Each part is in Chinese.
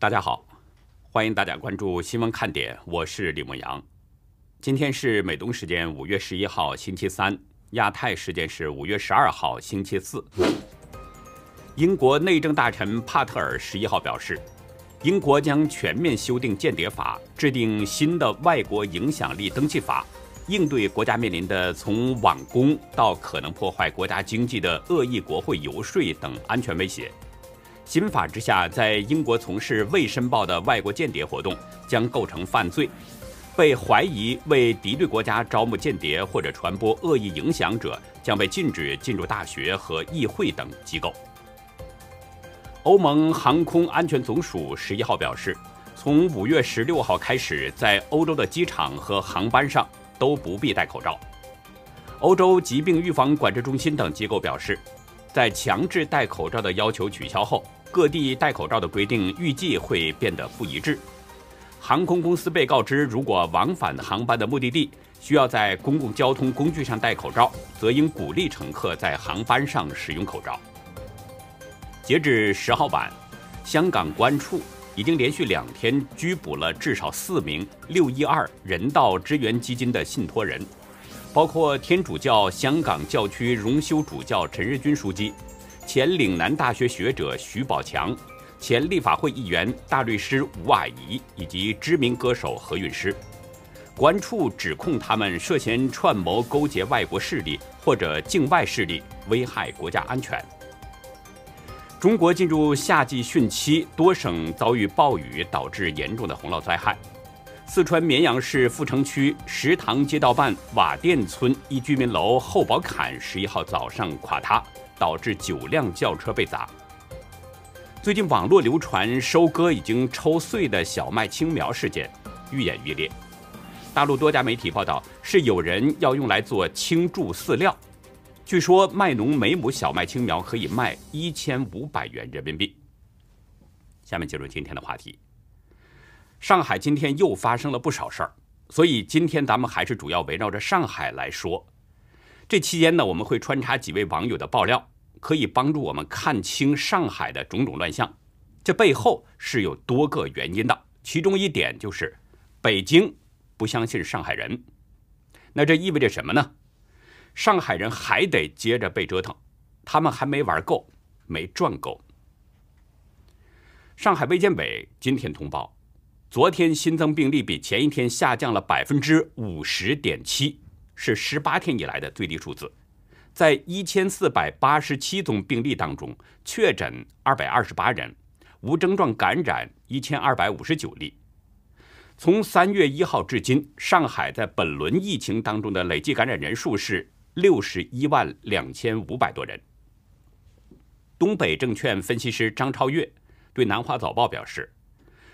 大家好，欢迎大家关注新闻看点，我是李牧阳。今天是美东时间五月十一号星期三，亚太时间是五月十二号星期四。英国内政大臣帕特尔十一号表示，英国将全面修订间谍法，制定新的外国影响力登记法，应对国家面临的从网攻到可能破坏国家经济的恶意国会游说等安全威胁。新法之下，在英国从事未申报的外国间谍活动将构成犯罪。被怀疑为敌对国家招募间谍或者传播恶意影响者，将被禁止进入大学和议会等机构。欧盟航空安全总署十一号表示，从五月十六号开始，在欧洲的机场和航班上都不必戴口罩。欧洲疾病预防管制中心等机构表示，在强制戴口罩的要求取消后，各地戴口罩的规定预计会变得不一致。航空公司被告知，如果往返航班的目的地需要在公共交通工具上戴口罩，则应鼓励乘客在航班上使用口罩。截至十号晚，香港公安处已经连续两天拘捕了至少四名“六一二”人道支援基金的信托人，包括天主教香港教区荣休主教陈日君书记、前岭南大学学者徐宝强。前立法会议员、大律师吴霭仪以及知名歌手何韵诗，国安处指控他们涉嫌串谋勾结外国势力或者境外势力，危害国家安全。中国进入夏季汛期，多省遭遇暴雨，导致严重的洪涝灾害。四川绵阳市富城区石塘街道办瓦店村一居民楼后宝坎十一号早上垮塌，导致九辆轿车被砸。最近网络流传收割已经抽穗的小麦青苗事件愈演愈烈，大陆多家媒体报道是有人要用来做青贮饲料，据说卖农每亩小麦青苗可以卖一千五百元人民币。下面进入今天的话题，上海今天又发生了不少事儿，所以今天咱们还是主要围绕着上海来说。这期间呢，我们会穿插几位网友的爆料。可以帮助我们看清上海的种种乱象，这背后是有多个原因的。其中一点就是北京不相信上海人，那这意味着什么呢？上海人还得接着被折腾，他们还没玩够，没赚够。上海卫健委今天通报，昨天新增病例比前一天下降了百分之五十点七，是十八天以来的最低数字。在一千四百八十七宗病例当中，确诊二百二十八人，无症状感染一千二百五十九例。从三月一号至今，上海在本轮疫情当中的累计感染人数是六十一万两千五百多人。东北证券分析师张超越对南华早报表示，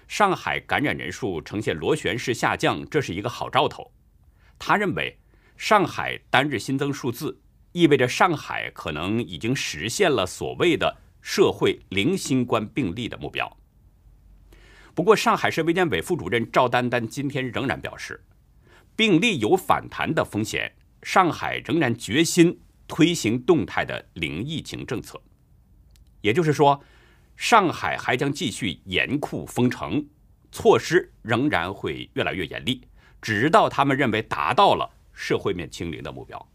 上海感染人数呈现螺旋式下降，这是一个好兆头。他认为，上海单日新增数字。意味着上海可能已经实现了所谓的社会零新冠病例的目标。不过，上海市卫健委副主任赵丹丹今天仍然表示，病例有反弹的风险，上海仍然决心推行动态的零疫情政策。也就是说，上海还将继续严酷封城，措施仍然会越来越严厉，直到他们认为达到了社会面清零的目标。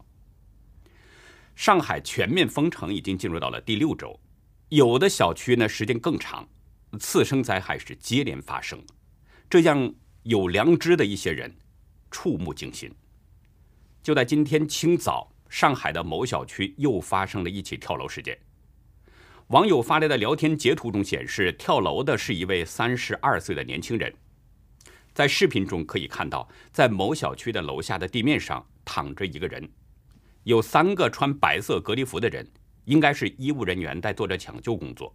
上海全面封城已经进入到了第六周，有的小区呢时间更长，次生灾害是接连发生，这让有良知的一些人触目惊心。就在今天清早，上海的某小区又发生了一起跳楼事件。网友发来的聊天截图中显示，跳楼的是一位三十二岁的年轻人。在视频中可以看到，在某小区的楼下的地面上躺着一个人。有三个穿白色隔离服的人，应该是医务人员在做着抢救工作。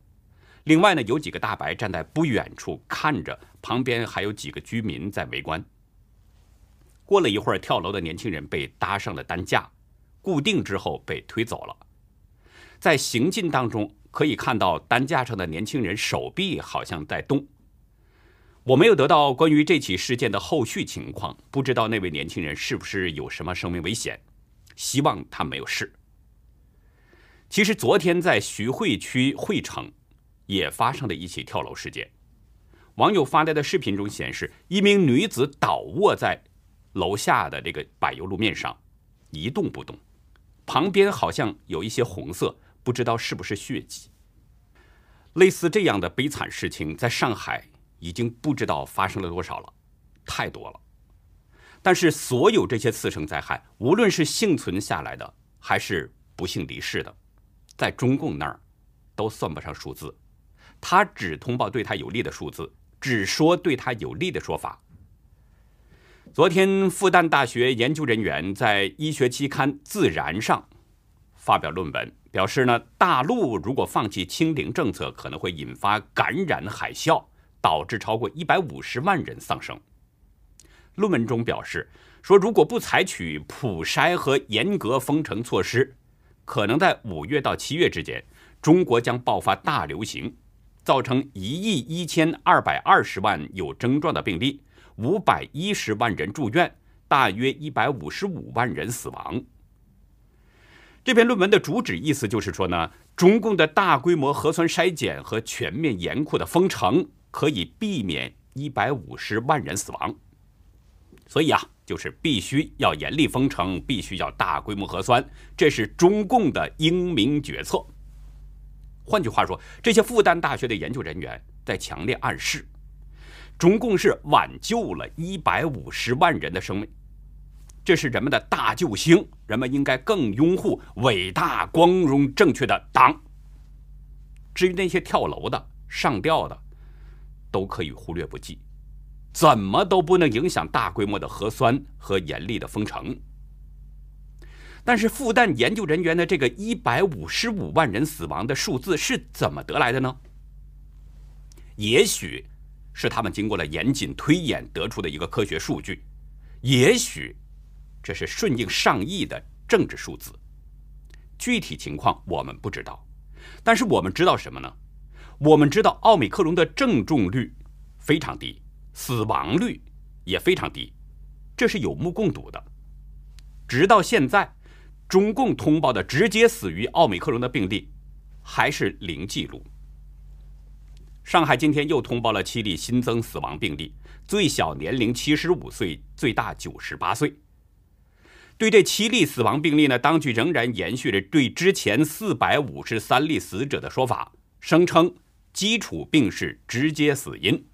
另外呢，有几个大白站在不远处看着，旁边还有几个居民在围观。过了一会儿，跳楼的年轻人被搭上了担架，固定之后被推走了。在行进当中，可以看到担架上的年轻人手臂好像在动。我没有得到关于这起事件的后续情况，不知道那位年轻人是不是有什么生命危险。希望他没有事。其实昨天在徐汇区汇城也发生了一起跳楼事件，网友发来的视频中显示，一名女子倒卧在楼下的这个柏油路面上，一动不动，旁边好像有一些红色，不知道是不是血迹。类似这样的悲惨事情，在上海已经不知道发生了多少了，太多了。但是，所有这些次生灾害，无论是幸存下来的，还是不幸离世的，在中共那儿都算不上数字，他只通报对他有利的数字。只说对他有利的说法。昨天，复旦大学研究人员在医学期刊《自然》上发表论文，表示呢，大陆如果放弃清零政策，可能会引发感染海啸，导致超过一百五十万人丧生。论文中表示说，如果不采取普筛和严格封城措施，可能在五月到七月之间，中国将爆发大流行。造成一亿一千二百二十万有症状的病例，五百一十万人住院，大约一百五十五万人死亡。这篇论文的主旨意思就是说呢，中共的大规模核酸筛检和全面严酷的封城可以避免一百五十万人死亡。所以啊，就是必须要严厉封城，必须要大规模核酸，这是中共的英明决策。换句话说，这些复旦大学的研究人员在强烈暗示，中共是挽救了一百五十万人的生命，这是人们的大救星，人们应该更拥护伟大、光荣、正确的党。至于那些跳楼的、上吊的，都可以忽略不计，怎么都不能影响大规模的核酸和严厉的封城。但是复旦研究人员的这个一百五十五万人死亡的数字是怎么得来的呢？也许是他们经过了严谨推演得出的一个科学数据，也许这是顺应上亿的政治数字。具体情况我们不知道，但是我们知道什么呢？我们知道奥密克戎的症重率非常低，死亡率也非常低，这是有目共睹的。直到现在。中共通报的直接死于奥美克戎的病例还是零记录。上海今天又通报了七例新增死亡病例，最小年龄七十五岁，最大九十八岁。对这七例死亡病例呢，当局仍然延续着对之前四百五十三例死者的说法，声称基础病是直接死因，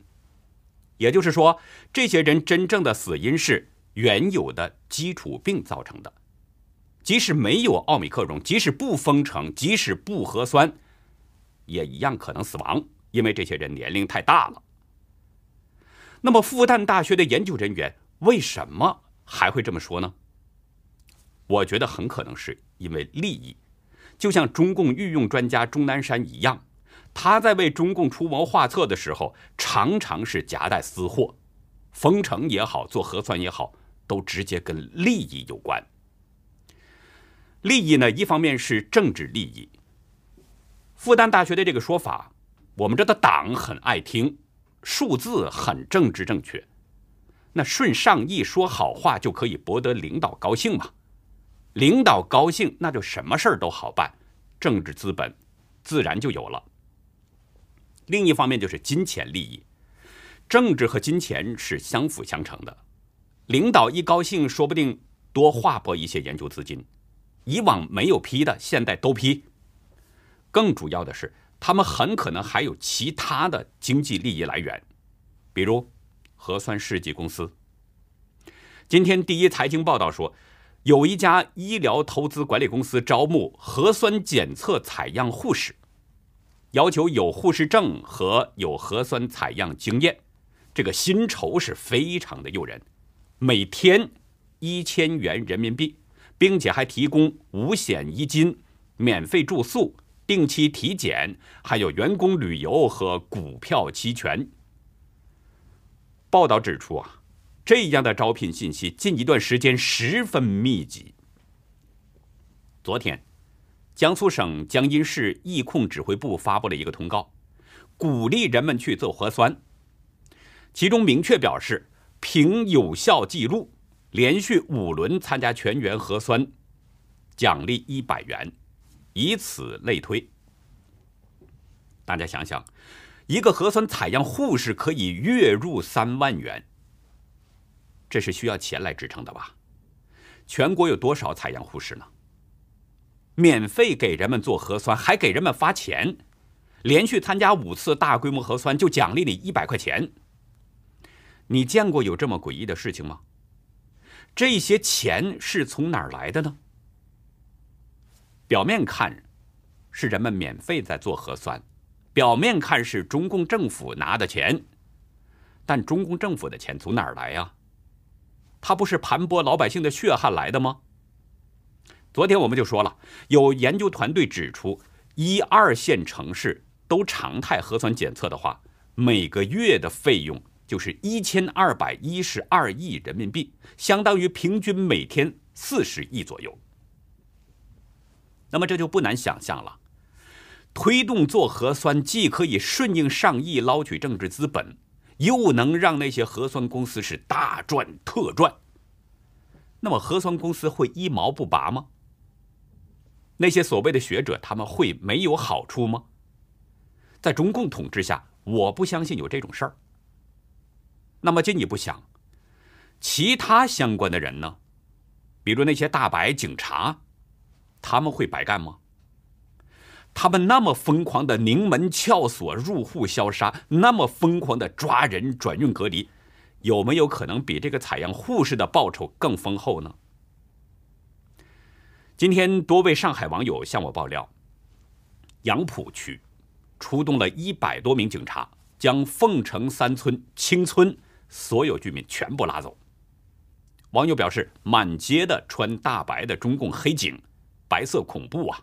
也就是说，这些人真正的死因是原有的基础病造成的。即使没有奥密克戎，即使不封城，即使不核酸，也一样可能死亡，因为这些人年龄太大了。那么，复旦大学的研究人员为什么还会这么说呢？我觉得很可能是因为利益，就像中共御用专家钟南山一样，他在为中共出谋划策的时候，常常是夹带私货，封城也好，做核酸也好，都直接跟利益有关。利益呢？一方面是政治利益。复旦大学的这个说法，我们这的党很爱听，数字很政治正确。那顺上意说好话就可以博得领导高兴嘛？领导高兴，那就什么事儿都好办，政治资本自然就有了。另一方面就是金钱利益，政治和金钱是相辅相成的。领导一高兴，说不定多划拨一些研究资金。以往没有批的，现在都批。更主要的是，他们很可能还有其他的经济利益来源，比如核酸试剂公司。今天第一财经报道说，有一家医疗投资管理公司招募核酸检测采样护士，要求有护士证和有核酸采样经验，这个薪酬是非常的诱人，每天一千元人民币。并且还提供五险一金、免费住宿、定期体检，还有员工旅游和股票期权。报道指出啊，这样的招聘信息近一段时间十分密集。昨天，江苏省江阴市疫控指挥部发布了一个通告，鼓励人们去做核酸，其中明确表示，凭有效记录。连续五轮参加全员核酸，奖励一百元，以此类推。大家想想，一个核酸采样护士可以月入三万元，这是需要钱来支撑的吧？全国有多少采样护士呢？免费给人们做核酸，还给人们发钱，连续参加五次大规模核酸就奖励你一百块钱。你见过有这么诡异的事情吗？这些钱是从哪儿来的呢？表面看是人们免费在做核酸，表面看是中共政府拿的钱，但中共政府的钱从哪儿来呀？他不是盘剥老百姓的血汗来的吗？昨天我们就说了，有研究团队指出，一二线城市都常态核酸检测的话，每个月的费用就是一千二百一十二亿人民币，相当于平均每天四十亿左右。那么这就不难想象了，推动做核酸，既可以顺应上亿捞取政治资本。又能让那些核酸公司是大赚特赚，那么核酸公司会一毛不拔吗？那些所谓的学者他们会没有好处吗？在中共统治下，我不相信有这种事儿。那么进一步想，其他相关的人呢？比如那些大白警察，他们会白干吗？他们那么疯狂的拧门撬锁、入户消杀，那么疯狂的抓人、转运隔离，有没有可能比这个采样护士的报酬更丰厚呢？今天多位上海网友向我爆料，杨浦区出动了一百多名警察，将凤城三村青村所有居民全部拉走。网友表示，满街的穿大白的中共黑警，白色恐怖啊！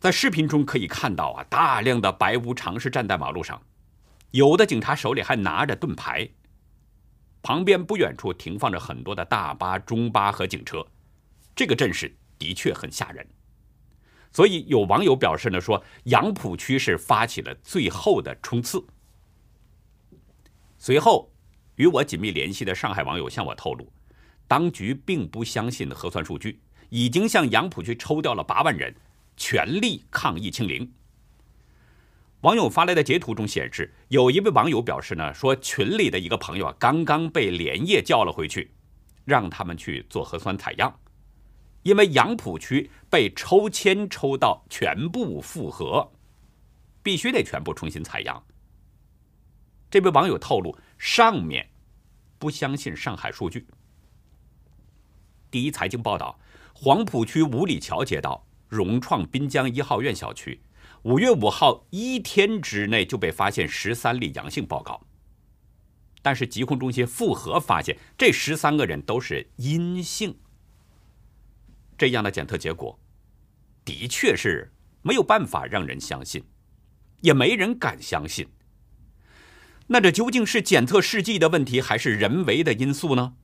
在视频中可以看到啊，大量的白无常是站在马路上，有的警察手里还拿着盾牌。旁边不远处停放着很多的大巴、中巴和警车，这个阵势的确很吓人。所以有网友表示呢，说杨浦区是发起了最后的冲刺。随后，与我紧密联系的上海网友向我透露，当局并不相信核酸数据，已经向杨浦区抽调了八万人。全力抗疫清零。网友发来的截图中显示，有一位网友表示呢，说群里的一个朋友啊，刚刚被连夜叫了回去，让他们去做核酸采样，因为杨浦区被抽签抽到全部复核，必须得全部重新采样。这位网友透露，上面不相信上海数据。第一财经报道，黄浦区五里桥街道。融创滨江一号院小区，五月五号一天之内就被发现十三例阳性报告，但是疾控中心复核发现这十三个人都是阴性。这样的检测结果，的确是没有办法让人相信，也没人敢相信。那这究竟是检测试剂的问题，还是人为的因素呢？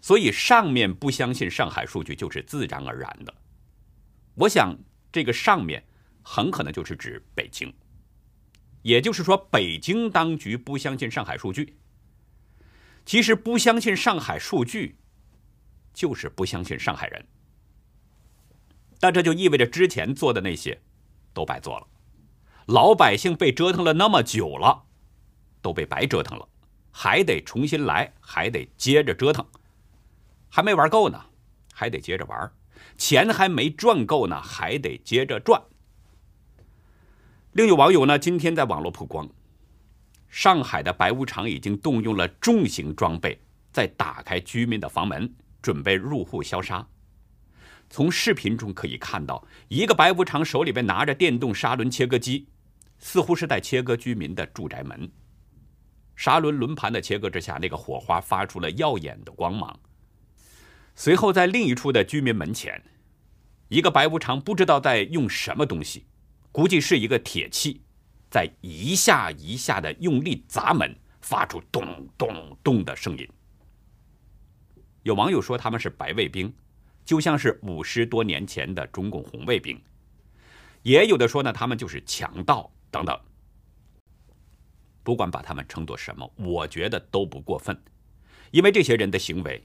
所以上面不相信上海数据，就是自然而然的。我想，这个上面很可能就是指北京，也就是说，北京当局不相信上海数据。其实，不相信上海数据，就是不相信上海人。但这就意味着之前做的那些都白做了，老百姓被折腾了那么久了，都被白折腾了，还得重新来，还得接着折腾，还没玩够呢，还得接着玩。钱还没赚够呢，还得接着赚。另有网友呢，今天在网络曝光，上海的白无常已经动用了重型装备，在打开居民的房门，准备入户消杀。从视频中可以看到，一个白无常手里边拿着电动砂轮切割机，似乎是在切割居民的住宅门。砂轮轮盘的切割之下，那个火花发出了耀眼的光芒。随后，在另一处的居民门前，一个白无常不知道在用什么东西，估计是一个铁器，在一下一下的用力砸门，发出咚咚咚的声音。有网友说他们是白卫兵，就像是五十多年前的中共红卫兵；也有的说呢，他们就是强盗等等。不管把他们称作什么，我觉得都不过分，因为这些人的行为。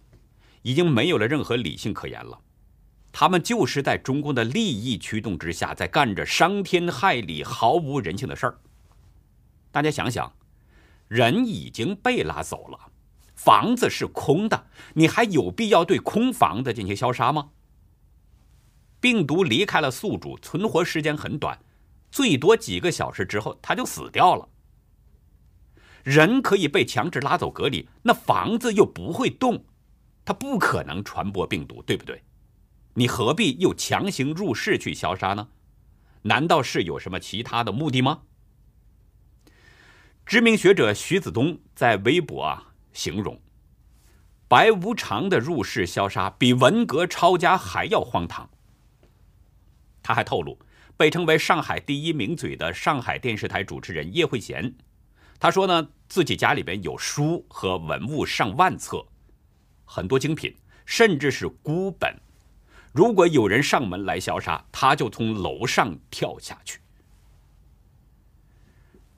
已经没有了任何理性可言了，他们就是在中共的利益驱动之下，在干着伤天害理、毫无人性的事儿。大家想想，人已经被拉走了，房子是空的，你还有必要对空房子进行消杀吗？病毒离开了宿主，存活时间很短，最多几个小时之后，它就死掉了。人可以被强制拉走隔离，那房子又不会动，它不可能传播病毒，对不对？你何必又强行入室去消杀呢？难道是有什么其他的目的吗？知名学者徐子东在微博啊形容，白无常的入室消杀比文革抄家还要荒唐。他还透露，被称为上海第一名嘴的上海电视台主持人叶慧娴，他说呢，自己家里边有书和文物上万册，很多精品，甚至是孤本。如果有人上门来消杀，他就从楼上跳下去。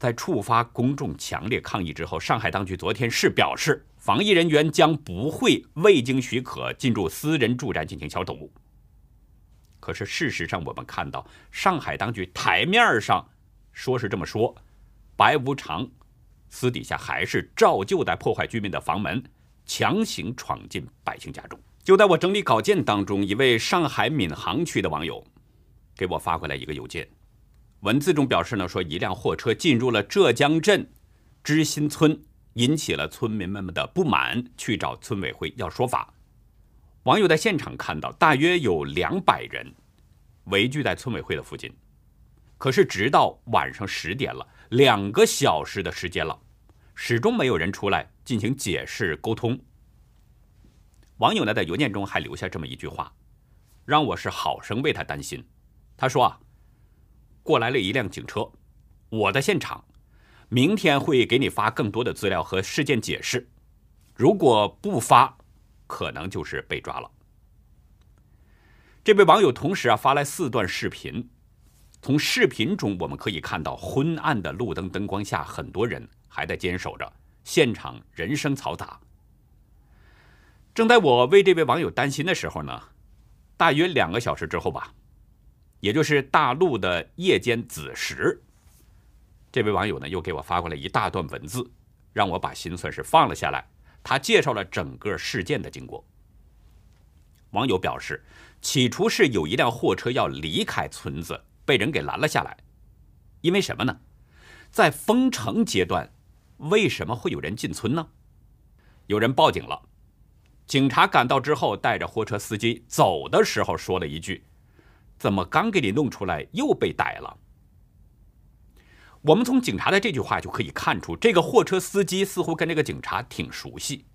在触发公众强烈抗议之后，上海当局昨天是表示，防疫人员将不会未经许可进入私人住宅进行消毒。可是事实上，我们看到上海当局台面上说是这么说，白无常私底下还是照旧在破坏居民的房门，强行闯进百姓家中。就在我整理稿件当中，一位上海闵行区的网友给我发过来一个邮件。文字中表示呢，说一辆货车进入了浙江镇知新村，引起了村民们们的不满，去找村委会要说法。网友在现场看到，大约有两百人围聚在村委会的附近，可是直到晚上十点了，两个小时的时间了，始终没有人出来进行解释沟通。网友呢，在邮件中还留下这么一句话，让我是好生为他担心。他说啊。过来了一辆警车，我的现场，明天会给你发更多的资料和事件解释。如果不发，可能就是被抓了。这位网友同时啊发来四段视频，从视频中我们可以看到昏暗的路灯灯光下，很多人还在坚守着，现场人声嘈杂。正在我为这位网友担心的时候呢，大约两个小时之后吧。也就是大陆的夜间子时，这位网友呢又给我发过来一大段文字，让我把心算是放了下来。他介绍了整个事件的经过。网友表示，起初是有一辆货车要离开村子，被人给拦了下来。因为什么呢？在封城阶段，为什么会有人进村呢？有人报警了，警察赶到之后，带着货车司机走的时候说了一句。怎么刚给你弄出来又被逮了？我们从警察的这句话就可以看出，这个货车司机似乎跟这个警察挺熟悉。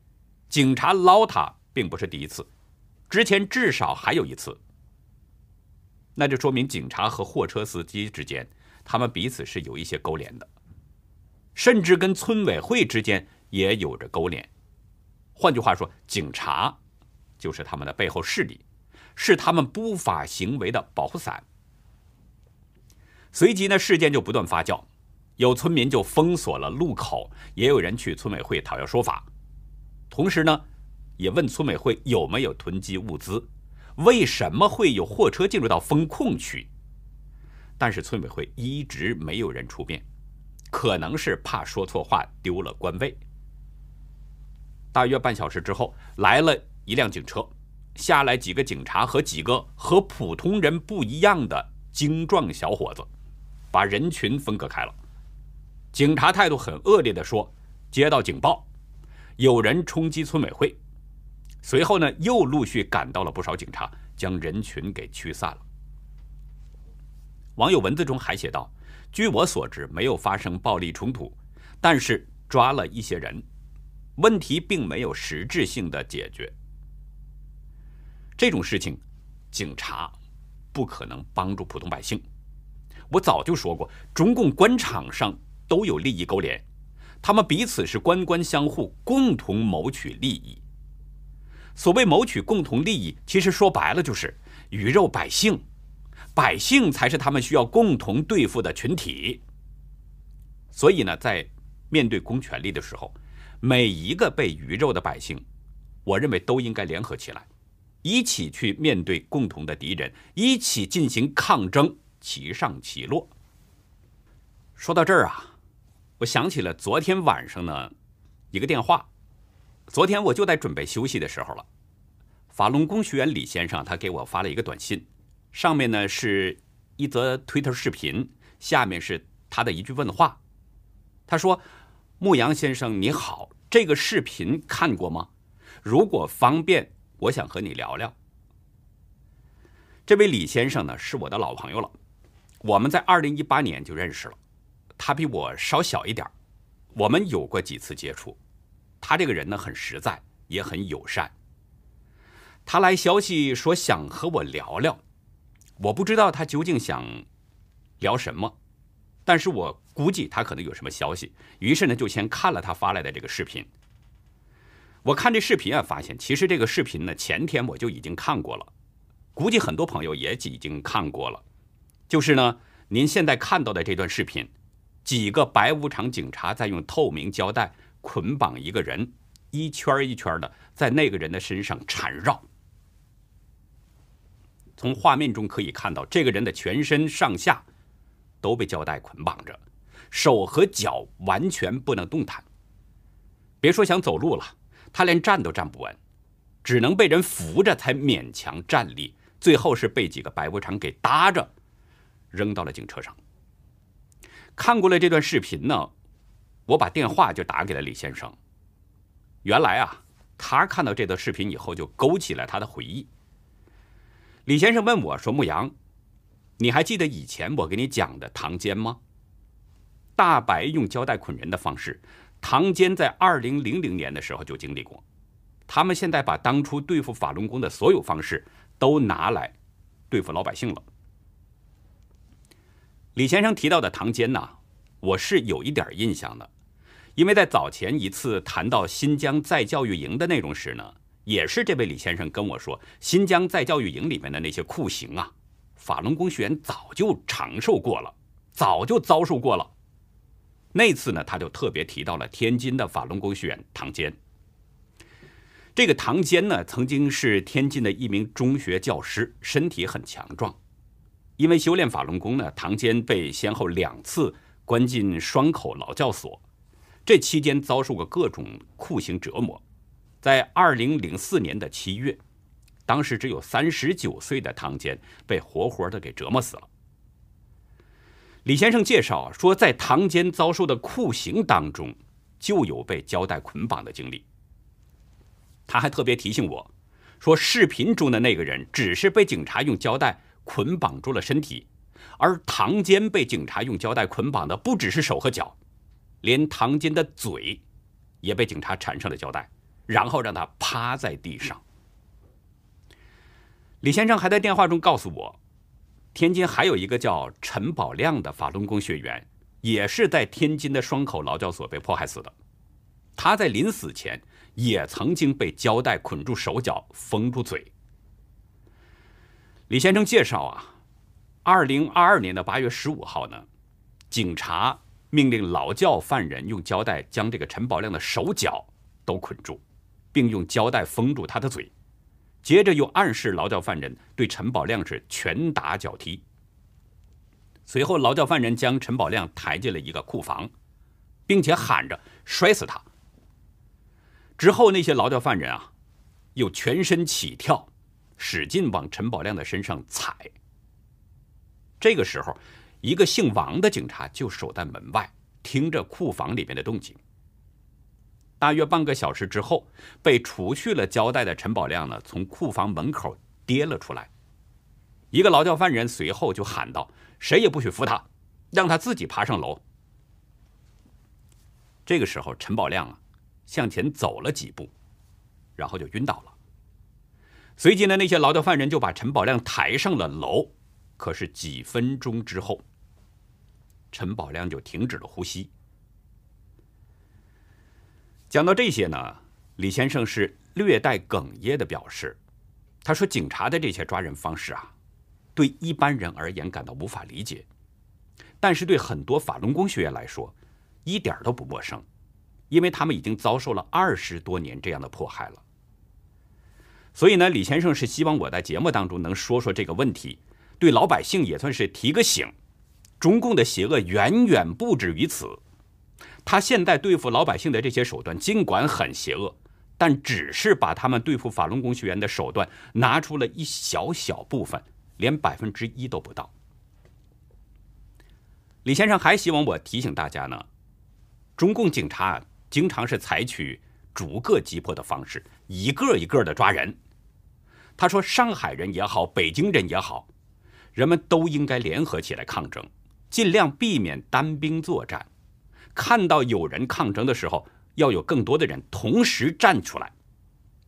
警察捞他并不是第一次，之前至少还有一次。那就说明警察和货车司机之间，他们彼此是有一些勾连的，甚至跟村委会之间也有着勾连。换句话说，警察就是他们的背后势力。是他们不法行为的保护伞。随即呢，事件就不断发酵，有村民就封锁了路口，也有人去村委会讨要说法，同时呢，也问村委会有没有囤积物资，为什么会有货车进入到封控区？但是村委会一直没有人出面，可能是怕说错话丢了官位。大约半小时之后，来了一辆警车。下来几个警察和几个和普通人不一样的精壮小伙子，把人群分隔开了。警察态度很恶劣的说：“接到警报，有人冲击村委会。”随后呢，又陆续赶到了不少警察，将人群给驱散了。网友文字中还写道：“据我所知，没有发生暴力冲突，但是抓了一些人，问题并没有实质性的解决。”这种事情，警察不可能帮助普通百姓。我早就说过，中共官场上都有利益勾连，他们彼此是官官相护，共同谋取利益。所谓谋取共同利益，其实说白了就是鱼肉百姓，百姓才是他们需要共同对付的群体。所以呢，在面对公权力的时候，每一个被鱼肉的百姓，我认为都应该联合起来。一起去面对共同的敌人，一起进行抗争，其上其落。说到这儿啊，我想起了昨天晚上呢一个电话。昨天我就在准备休息的时候了，法轮功学员李先生他给我发了一个短信，上面呢是一则推特视频，下面是他的一句问话。他说：“牧羊先生你好，这个视频看过吗？如果方便，我想和你聊聊。”这位李先生呢是我的老朋友了，我们在二零一八年就认识了，他比我稍小一点我们有过几次接触。他这个人呢很实在，也很友善。他来消息说想和我聊聊，我不知道他究竟想聊什么，但是我估计他可能有什么消息，于是呢就先看了他发来的这个视频。我看这视频啊，发现其实这个视频呢前天我就已经看过了，估计很多朋友也已经看过了。就是呢，您现在看到的这段视频，几个白无常警察在用透明胶带。捆绑一个人，一圈一圈的在那个人的身上缠绕。从画面中可以看到，这个人的全身上下都被胶带捆绑着，手和脚完全不能动弹。别说想走路了，他连站都站不稳，只能被人扶着才勉强站立。最后是被几个白无常给搭着，扔到了警车上。看过了这段视频呢。我把电话就打给了李先生。原来啊，他看到这段视频以后，就勾起了他的回忆。李先生问我说：“牧羊，你还记得以前我给你讲的唐坚吗？大白用胶带捆人的方式，唐坚在二零零零年的时候就经历过。他们现在把当初对付法轮功的所有方式都拿来对付老百姓了。”李先生提到的唐坚呐，我是有一点印象的。因为在早前一次谈到新疆再教育营的内容时呢，也是这位李先生跟我说，新疆再教育营里面的那些酷刑啊，法轮功学员早就承受过了，早就遭受过了。那次呢，他就特别提到了天津的法轮功学员唐坚。这个唐坚呢，曾经是天津的一名中学教师，身体很强壮。因为修炼法轮功呢，唐坚被先后两次关进双口劳教所。这期间遭受过各种酷刑折磨，在二零零四年的七月，当时只有三十九岁的唐坚被活活的给折磨死了。李先生介绍说，在唐坚遭受的酷刑当中，就有被胶带捆绑的经历。他还特别提醒我，说视频中的那个人只是被警察用胶带捆绑住了身体，而唐坚被警察用胶带捆绑的不只是手和脚。连唐坚的嘴也被警察缠上了胶带，然后让他趴在地上。李先生还在电话中告诉我，天津还有一个叫陈宝亮的法轮功学员，也是在天津的双口劳教所被迫害死的。他在临死前也曾经被胶带捆住手脚，封住嘴。李先生介绍啊，二零二二年的八月十五号呢，警察。命令劳教犯人用胶带将这个陈宝亮的手脚都捆住，并用胶带封住他的嘴，接着又暗示劳教犯人对陈宝亮是拳打脚踢。随后，劳教犯人将陈宝亮抬进了一个库房，并且喊着摔死他。之后，那些劳教犯人啊，又全身起跳，使劲往陈宝亮的身上踩。这个时候。一个姓王的警察就守在门外，听着库房里面的动静。大约半个小时之后，被除去了胶带的陈宝亮呢，从库房门口跌了出来。一个劳教犯人随后就喊道：“谁也不许扶他，让他自己爬上楼。”这个时候，陈宝亮啊，向前走了几步，然后就晕倒了。随即呢，那些劳教犯人就把陈宝亮抬上了楼。可是几分钟之后，陈宝亮就停止了呼吸。讲到这些呢，李先生是略带哽咽的表示，他说：“警察的这些抓人方式啊，对一般人而言感到无法理解，但是对很多法轮功学员来说，一点都不陌生，因为他们已经遭受了二十多年这样的迫害了。”所以呢，李先生是希望我在节目当中能说说这个问题，对老百姓也算是提个醒。中共的邪恶远远不止于此，他现在对付老百姓的这些手段，尽管很邪恶，但只是把他们对付法轮功学员的手段拿出了一小小部分，连百分之一都不到。李先生还希望我提醒大家呢，中共警察经常是采取逐个击破的方式，一个一个的抓人。他说：“上海人也好，北京人也好，人们都应该联合起来抗争，尽量避免单兵作战。看到有人抗争的时候，要有更多的人同时站出来。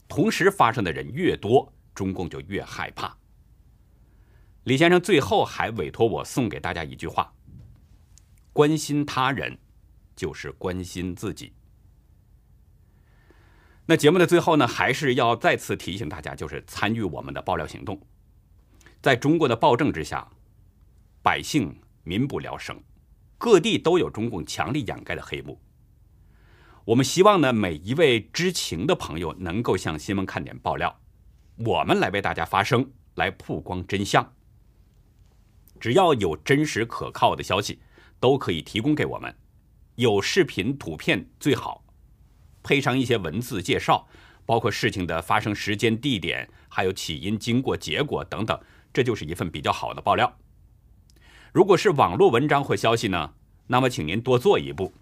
同时发生的人越多，中共就越害怕。”李先生最后还委托我送给大家一句话：“关心他人，就是关心自己。”那节目的最后呢，还是要再次提醒大家，就是参与我们的爆料行动。在中国的暴政之下，百姓民不聊生，各地都有中共强力掩盖的黑幕。我们希望呢，每一位知情的朋友能够向新闻看点爆料，我们来为大家发声，来曝光真相。只要有真实可靠的消息，都可以提供给我们，有视频、图片最好。配上一些文字介绍，包括事情的发生时间、地点，还有起因、经过、结果等等，这就是一份比较好的爆料。如果是网络文章或消息呢，那么请您多做一步，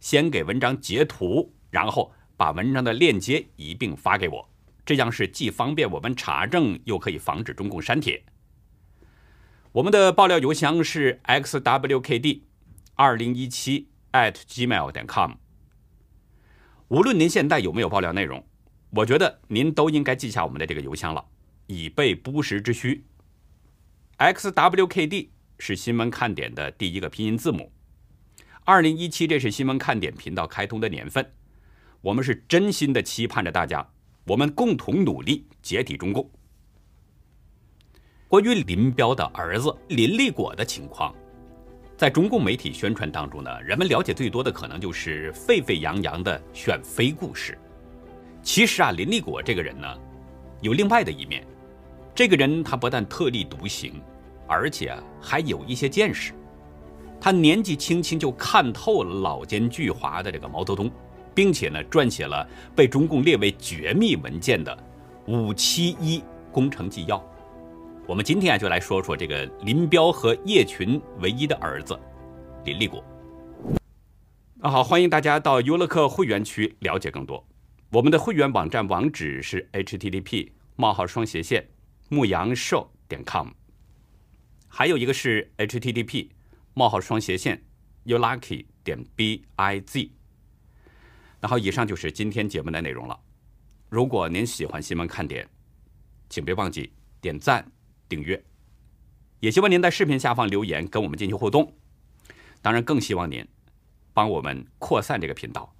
先给文章截图，然后把文章的链接一并发给我，这样是既方便我们查证，又可以防止中共删帖。我们的爆料邮箱是 xwkd 二零一七 at gmail 点 com。无论您现在有没有爆料内容，我觉得您都应该记下我们的这个邮箱了，以备不时之需。xwkd 是新闻看点的第一个拼音字母。二零一七，这是新闻看点频道开通的年份，我们是真心的期盼着大家，我们共同努力解体中共。关于林彪的儿子林立果的情况。在中共媒体宣传当中呢，人们了解最多的可能就是沸沸扬扬的选妃故事。其实啊，林立果这个人呢，有另外的一面。这个人他不但特立独行，而且还有一些见识。他年纪轻轻就看透了老奸巨猾的这个毛泽东，并且呢，撰写了被中共列为绝密文件的“五七一工程纪要”。我们今天啊，就来说说这个林彪和叶群唯一的儿子林立国。那好，欢迎大家到优乐客会员区了解更多。我们的会员网站网址是 http: 冒号双斜线牧羊兽点 com，还有一个是 http: 冒号双斜线 youlucky 点 biz。然后以上就是今天节目的内容了。如果您喜欢新闻看点，请别忘记点赞。订阅，也希望您在视频下方留言跟我们进行互动。当然，更希望您帮我们扩散这个频道，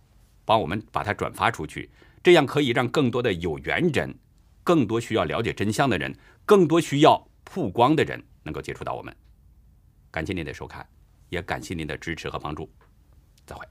帮我们把它转发出去，这样可以让更多的有缘人、更多需要了解真相的人、更多需要曝光的人能够接触到我们。感谢您的收看，也感谢您的支持和帮助。再会。